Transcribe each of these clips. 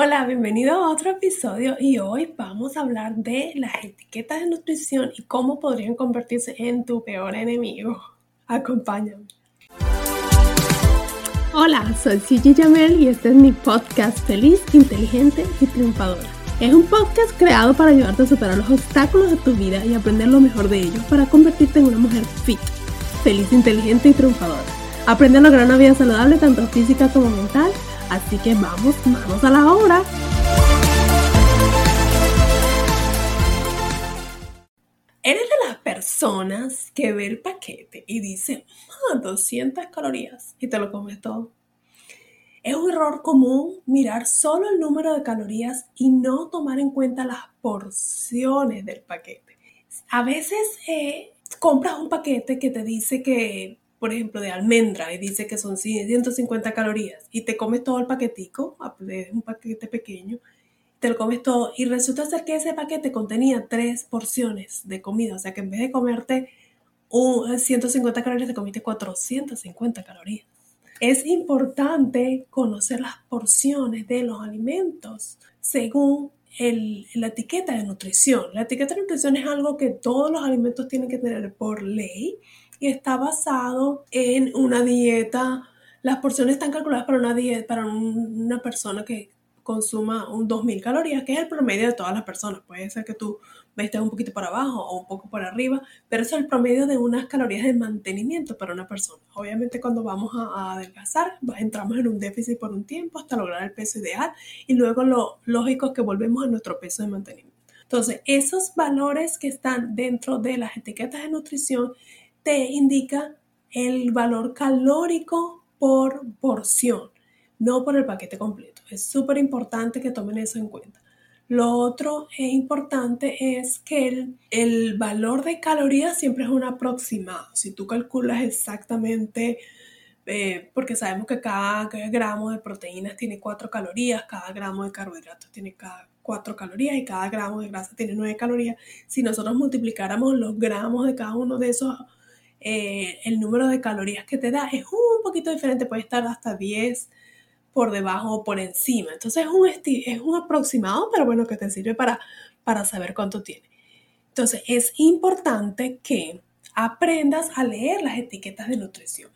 Hola, bienvenido a otro episodio y hoy vamos a hablar de las etiquetas de nutrición y cómo podrían convertirse en tu peor enemigo. Acompáñame. Hola, soy Gigi Jamel y este es mi podcast Feliz, Inteligente y Triunfadora. Es un podcast creado para ayudarte a superar los obstáculos de tu vida y aprender lo mejor de ellos para convertirte en una mujer fit, feliz, inteligente y triunfadora. Aprende a lograr una vida saludable tanto física como mental Así que vamos, vamos a la obra. Eres de las personas que ve el paquete y dice, ah, 200 calorías y te lo comes todo. Es un error común mirar solo el número de calorías y no tomar en cuenta las porciones del paquete. A veces eh, compras un paquete que te dice que por ejemplo, de almendra y dice que son 150 calorías y te comes todo el paquetico, es un paquete pequeño, te lo comes todo y resulta ser que ese paquete contenía tres porciones de comida, o sea que en vez de comerte un 150 calorías, te comiste 450 calorías. Es importante conocer las porciones de los alimentos según la etiqueta de nutrición. La etiqueta de nutrición es algo que todos los alimentos tienen que tener por ley y está basado en una dieta. Las porciones están calculadas para una dieta, para una persona que consuma un 2000 calorías, que es el promedio de todas las personas. Puede ser que tú estés un poquito para abajo o un poco por arriba, pero es el promedio de unas calorías de mantenimiento para una persona. Obviamente cuando vamos a, adelgazar, entramos en un déficit por un tiempo hasta lograr el peso ideal y luego lo lógico es que volvemos a nuestro peso de mantenimiento. Entonces, esos valores que están dentro de las etiquetas de nutrición te indica el valor calórico por porción, no por el paquete completo. Es súper importante que tomen eso en cuenta. Lo otro es importante es que el, el, valor de calorías siempre es un aproximado. Si tú calculas exactamente, eh, porque sabemos que cada gramo de proteínas tiene 4 calorías, cada gramo de carbohidratos tiene cada 4 calorías y cada gramo de grasa tiene 9 calorías. Si nosotros multiplicáramos los gramos de cada uno de esos eh, el número de calorías que te da es un poquito diferente, puede estar hasta 10 por debajo o por encima. Entonces es un, es un aproximado, pero bueno, que te sirve para, para saber cuánto tiene. Entonces es importante que aprendas a leer las etiquetas de nutrición.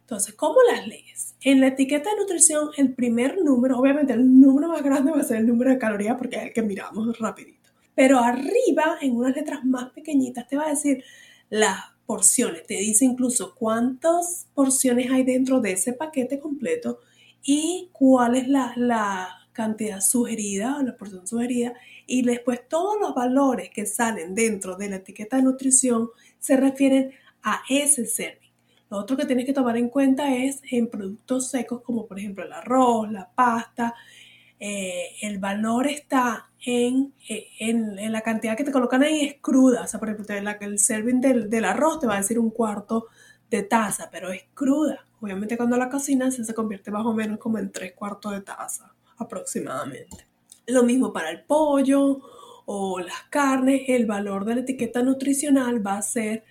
Entonces, ¿cómo las lees? En la etiqueta de nutrición, el primer número, obviamente el número más grande va a ser el número de calorías porque es el que miramos rapidito. Pero arriba, en unas letras más pequeñitas, te va a decir la porciones. Te dice incluso cuántas porciones hay dentro de ese paquete completo y cuál es la, cantidad sugerida o la porción sugerida. Y después todos los valores que salen dentro de la etiqueta de nutrición se refieren a ese serving. Lo otro que tienes que tomar en cuenta es en productos secos como por ejemplo el arroz, la pasta, eh, el valor está en, en, la cantidad que te colocan ahí es cruda. O sea, por ejemplo, el serving del, del, arroz te va a decir un cuarto de taza, pero es cruda. Obviamente cuando la cocinas se convierte más o menos como en tres cuartos de taza aproximadamente. Lo mismo para el pollo o las carnes, el valor de la etiqueta nutricional va a ser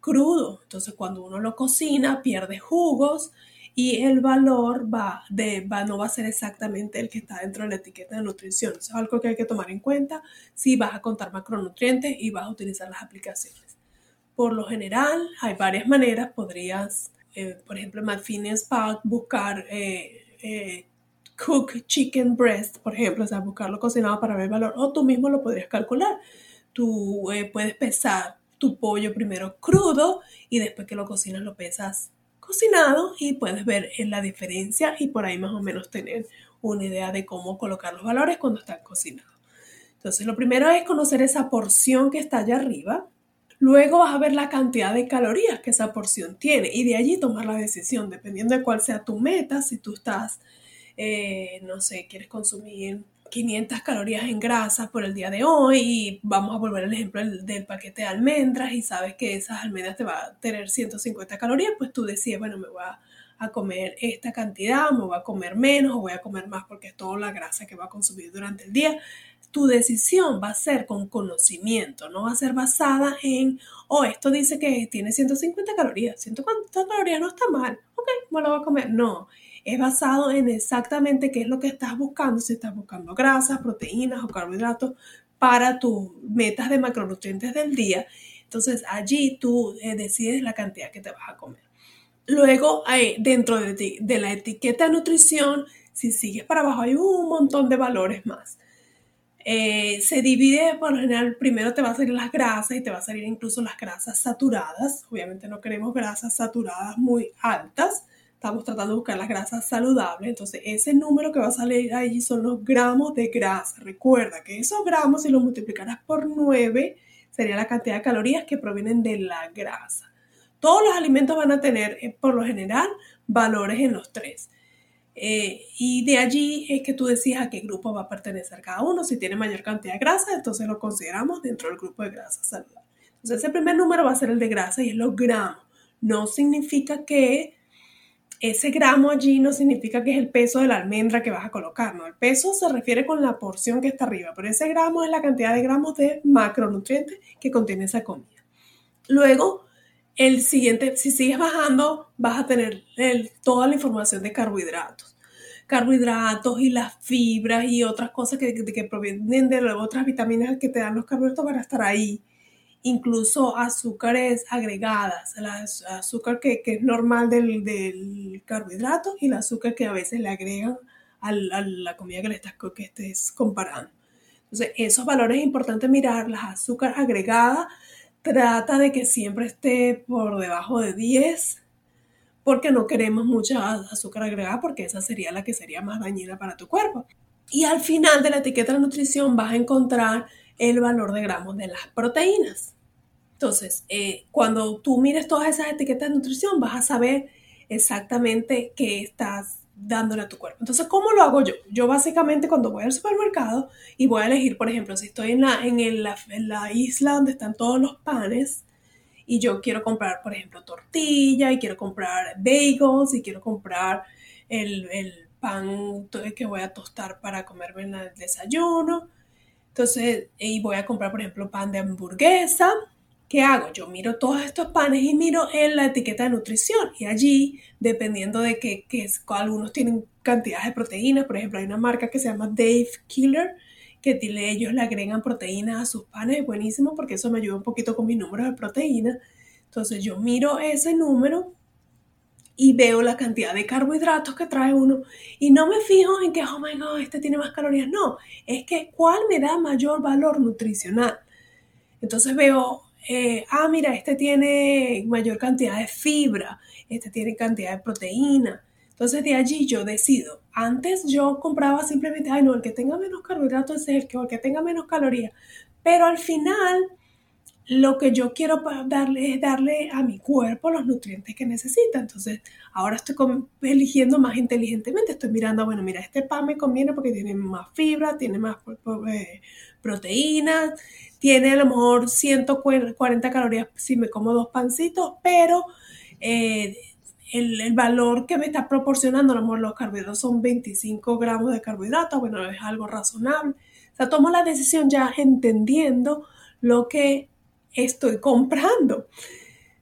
crudo. Entonces cuando uno lo cocina pierde jugos y el valor va de, va, no va a ser exactamente el que está dentro de la etiqueta de nutrición. Eso es algo que hay que tomar en cuenta si vas a contar macronutrientes y vas a utilizar las aplicaciones. Por lo general, hay varias maneras. Podrías, eh, por ejemplo, en MyFitnessPal buscar eh, eh, cook chicken breast, por ejemplo, o sea, buscarlo cocinado para ver el valor, o tú mismo lo podrías calcular. Tú puedes pesar tu pollo primero crudo y después que lo cocinas lo pesas cocinado y puedes ver la diferencia y por ahí más o menos tener una idea de cómo colocar los valores cuando están cocinados. Entonces, lo primero es conocer esa porción que está allá arriba. Luego vas a ver la cantidad de calorías que esa porción tiene y de allí tomar la decisión, dependiendo de cuál sea tu meta, si tú estás, eh, no sé, quieres consumir 500 calorías en grasa por el día de hoy y vamos a volver al ejemplo del, paquete de almendras y sabes que esas almendras te van a tener 150 calorías, pues tú decides, bueno, me voy a, a, comer esta cantidad, me voy a comer menos o voy a comer más porque es toda la grasa que va a consumir durante el día tu decisión va a ser con conocimiento, no va a ser basada en, oh, esto dice que tiene 150 calorías, 150 calorías no está mal, ok, me lo voy a comer. No, es basado en exactamente qué es lo que estás buscando, si estás buscando grasas, proteínas o carbohidratos para tus metas de macronutrientes del día. Entonces allí tú eh, decides la cantidad que te vas a comer. Luego, hay, dentro de, de la etiqueta de nutrición, si sigues para abajo, hay un montón de valores más. Eh, se divide por lo general, primero te va a salir las grasas y te va a salir incluso las grasas saturadas. Obviamente no queremos grasas saturadas muy altas. Estamos tratando de buscar las grasas saludables. Entonces ese número que va a salir ahí son los gramos de grasa. Recuerda que esos gramos, si los multiplicaras por 9, sería la cantidad de calorías que provienen de la grasa. Todos los alimentos van a tener, eh, por lo general, valores en los tres. Eh, y de allí es que tú decías a qué grupo va a pertenecer cada uno. Si tiene mayor cantidad de grasa, entonces lo consideramos dentro del grupo de grasa saludable. Entonces ese primer número va a ser el de grasa y es los gramos. No significa que ese gramo allí no significa que es el peso de la almendra que vas a colocar, ¿no? El peso se refiere con la porción que está arriba, pero ese gramo es la cantidad de gramos de macronutrientes que contiene esa comida. Luego, el siguiente, si sigues bajando, vas a tener toda la información de carbohidratos. Carbohidratos y las fibras y otras cosas que, que, provienen de otras vitaminas que te dan los carbohidratos van a estar ahí. Incluso azúcares agregadas, el azúcar que, es normal del, carbohidrato y el azúcar que a veces le agregan a la, comida que le estás que estés comparando. Entonces, esos valores es importante mirar, las azúcar agregadas trata de que siempre esté por debajo de 10 porque no queremos mucha azúcar agregada porque esa sería la que sería más dañina para tu cuerpo. Y al final de la etiqueta de nutrición vas a encontrar el valor de gramos de las proteínas. Entonces, eh, cuando tú mires todas esas etiquetas de nutrición, vas a saber exactamente qué estás dándole a tu cuerpo. Entonces, ¿cómo lo hago yo? Yo básicamente cuando voy al supermercado y voy a elegir, por ejemplo, si estoy en la, en, la, isla donde están todos los panes y yo quiero comprar, por ejemplo, tortilla y quiero comprar bagels y quiero comprar el, el pan que voy a tostar para comerme en el desayuno. Entonces, y voy a comprar, por ejemplo, pan de hamburguesa ¿Qué hago? Yo miro todos estos panes y miro en la etiqueta de nutrición y allí, dependiendo de que, algunos tienen cantidades de proteínas, por ejemplo, hay una marca que se llama Dave Killer, que ellos le agregan proteínas a sus panes, es buenísimo porque eso me ayuda un poquito con mis números de proteínas. Entonces yo miro ese número y veo la cantidad de carbohidratos que trae uno y no me fijo en que, oh my god, este tiene más calorías. No, es que cuál me da mayor valor nutricional. Entonces veo eh, ah, mira, este tiene mayor cantidad de fibra, este tiene cantidad de proteína. Entonces de allí yo decido. Antes yo compraba simplemente, ay no, el que tenga menos carbohidratos es el que, el que tenga menos calorías. Pero al final lo que yo quiero darle es darle a mi cuerpo los nutrientes que necesita. Entonces, ahora estoy eligiendo más inteligentemente. Estoy mirando, bueno, mira, este pan me conviene porque tiene más fibra, tiene más eh, proteínas, tiene a lo mejor 140 calorías si me como dos pancitos, pero eh, el, valor que me está proporcionando, a lo mejor los carbohidratos son 25 gramos de carbohidratos, bueno, es algo razonable. O sea, tomo la decisión ya entendiendo lo que estoy comprando.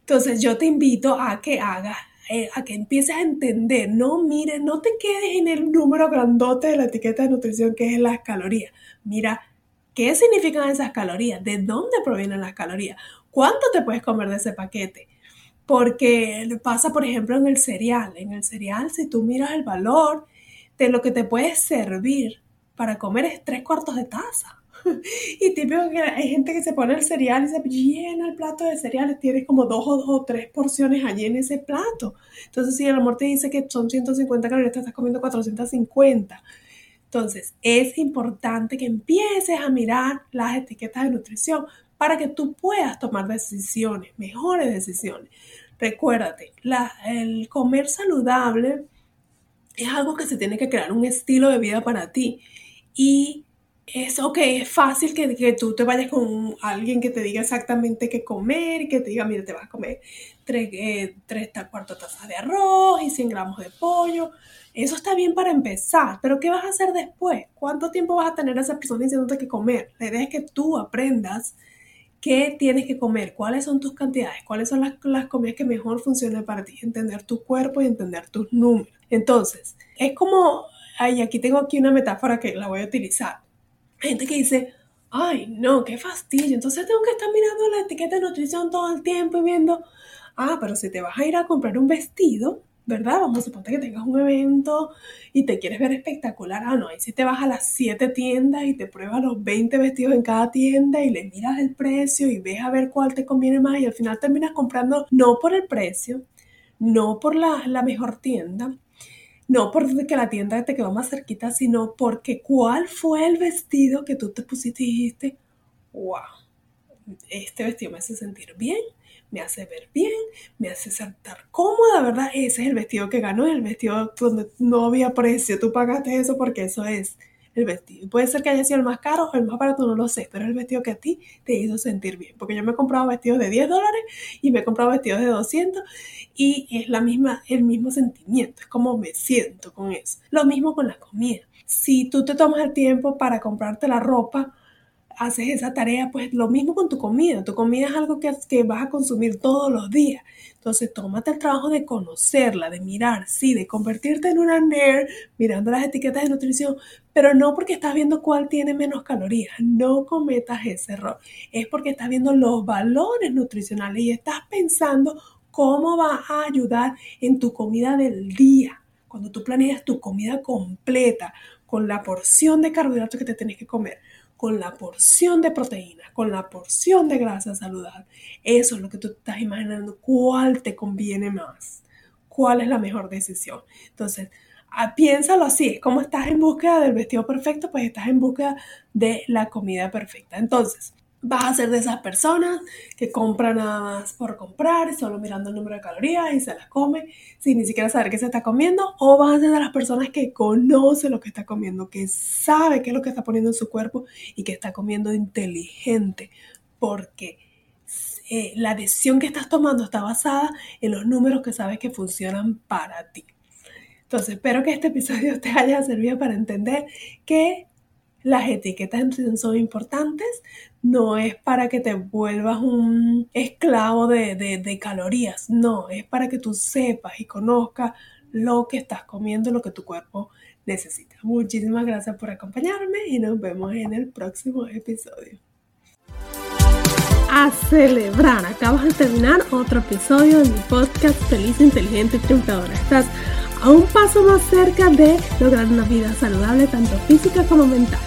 Entonces yo te invito a que hagas, eh, a que empieces a entender, no mires, no te quedes en el número grandote de la etiqueta de nutrición que es las calorías. Mira ¿Qué significan esas calorías? ¿De dónde provienen las calorías? ¿Cuánto te puedes comer de ese paquete? Porque pasa, por ejemplo, en el cereal. En el cereal, si tú miras el valor de lo que te puede servir para comer es tres cuartos de taza. Y típico que hay gente que se pone el cereal y se llena el plato de cereales, tienes como dos o, dos o tres porciones allí en ese plato. Entonces, si el amor te dice que son 150 calorías, te estás comiendo 450. Entonces, es importante que empieces a mirar las etiquetas de nutrición para que tú puedas tomar decisiones, mejores decisiones. Recuérdate, el comer saludable es algo que se tiene que crear un estilo de vida para ti. Y es ok, es fácil que, que, tú te vayas con alguien que te diga exactamente qué comer y que te diga, mira, te vas a comer tres, eh, tres cuarto tazas de arroz y 100 gramos de pollo. Eso está bien para empezar, pero ¿qué vas a hacer después? ¿Cuánto tiempo vas a tener a esa persona diciéndote qué comer? La idea es que tú aprendas qué tienes que comer, cuáles son tus cantidades, cuáles son las, las comidas que mejor funcionan para ti, entender tu cuerpo y entender tus números. Entonces, es como, ay, aquí tengo aquí una metáfora que la voy a utilizar. Gente que dice, ay, no, qué fastidio, entonces tengo que estar mirando la etiqueta de nutrición todo el tiempo y viendo, ah, pero si te vas a ir a comprar un vestido, ¿verdad? Vamos a suponer que tengas un evento y te quieres ver espectacular. Ah, no, ahí si te vas a las 7 tiendas y te pruebas los 20 vestidos en cada tienda y le miras el precio y ves a ver cuál te conviene más y al final terminas comprando no por el precio, no por la, la mejor tienda, no porque la tienda te quedó más cerquita, sino porque cuál fue el vestido que tú te pusiste y dijiste, wow, este vestido me hace sentir bien me hace ver bien, me hace sentar cómoda, ¿verdad? Ese es el vestido que ganó, el vestido donde no había precio, tú pagaste eso porque eso es el vestido. Puede ser que haya sido el más caro o el más barato, no lo sé, pero el vestido que a ti te hizo sentir bien. Porque yo me he comprado vestidos de 10 dólares y me he comprado vestidos de 200 y es la misma, el mismo sentimiento, es como me siento con eso. Lo mismo con la comida. Si tú te tomas el tiempo para comprarte la ropa, haces esa tarea, pues lo mismo con tu comida. Tu comida es algo que, que vas a consumir todos los días. Entonces, tómate el trabajo de conocerla, de mirar, sí, de convertirte en una nerd mirando las etiquetas de nutrición, pero no porque estás viendo cuál tiene menos calorías. No cometas ese error. Es porque estás viendo los valores nutricionales y estás pensando cómo va a ayudar en tu comida del día. Cuando tú planeas tu comida completa, con la porción de carbohidratos que te tienes que comer, con la porción de proteína, con la porción de grasa saludable. Eso es lo que tú estás imaginando, cuál te conviene más, cuál es la mejor decisión. Entonces, ah, piénsalo así, como estás en búsqueda del vestido perfecto, pues estás en búsqueda de la comida perfecta. Entonces, vas a ser de esas personas que compran nada más por comprar, solo mirando el número de calorías y se las come sin ni siquiera saber qué se está comiendo, o vas a ser de las personas que conoce lo que está comiendo, que sabe qué es lo que está poniendo en su cuerpo y que está comiendo inteligente, porque eh, la decisión que estás tomando está basada en los números que sabes que funcionan para ti. Entonces, espero que este episodio te haya servido para entender que las etiquetas son importantes, no es para que te vuelvas un esclavo de, calorías, no, es para que tú sepas y conozcas lo que estás comiendo, lo que tu cuerpo necesita. Muchísimas gracias por acompañarme y nos vemos en el próximo episodio. A celebrar, acabas de terminar otro episodio de mi podcast Feliz, Inteligente y Triunfadora. Estás a un paso más cerca de lograr una vida saludable, tanto física como mental.